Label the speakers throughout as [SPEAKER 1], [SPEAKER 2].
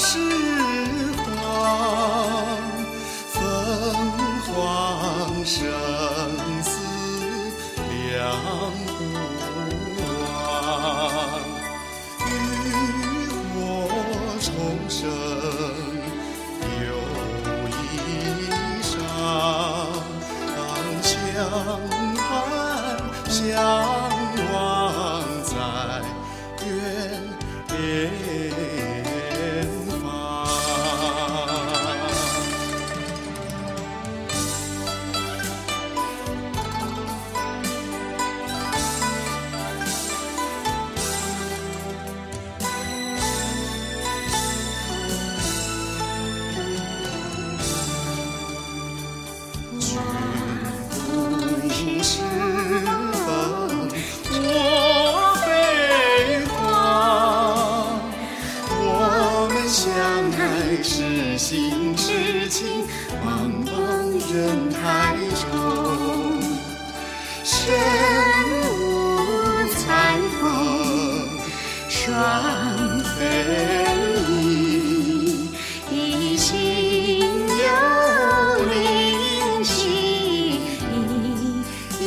[SPEAKER 1] 时光凤凰生死两不忘浴火重生。是风，我飞花。我们相爱是心是情，茫茫人海中，
[SPEAKER 2] 身无彩虹双
[SPEAKER 1] 飞。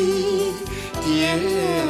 [SPEAKER 1] 一叠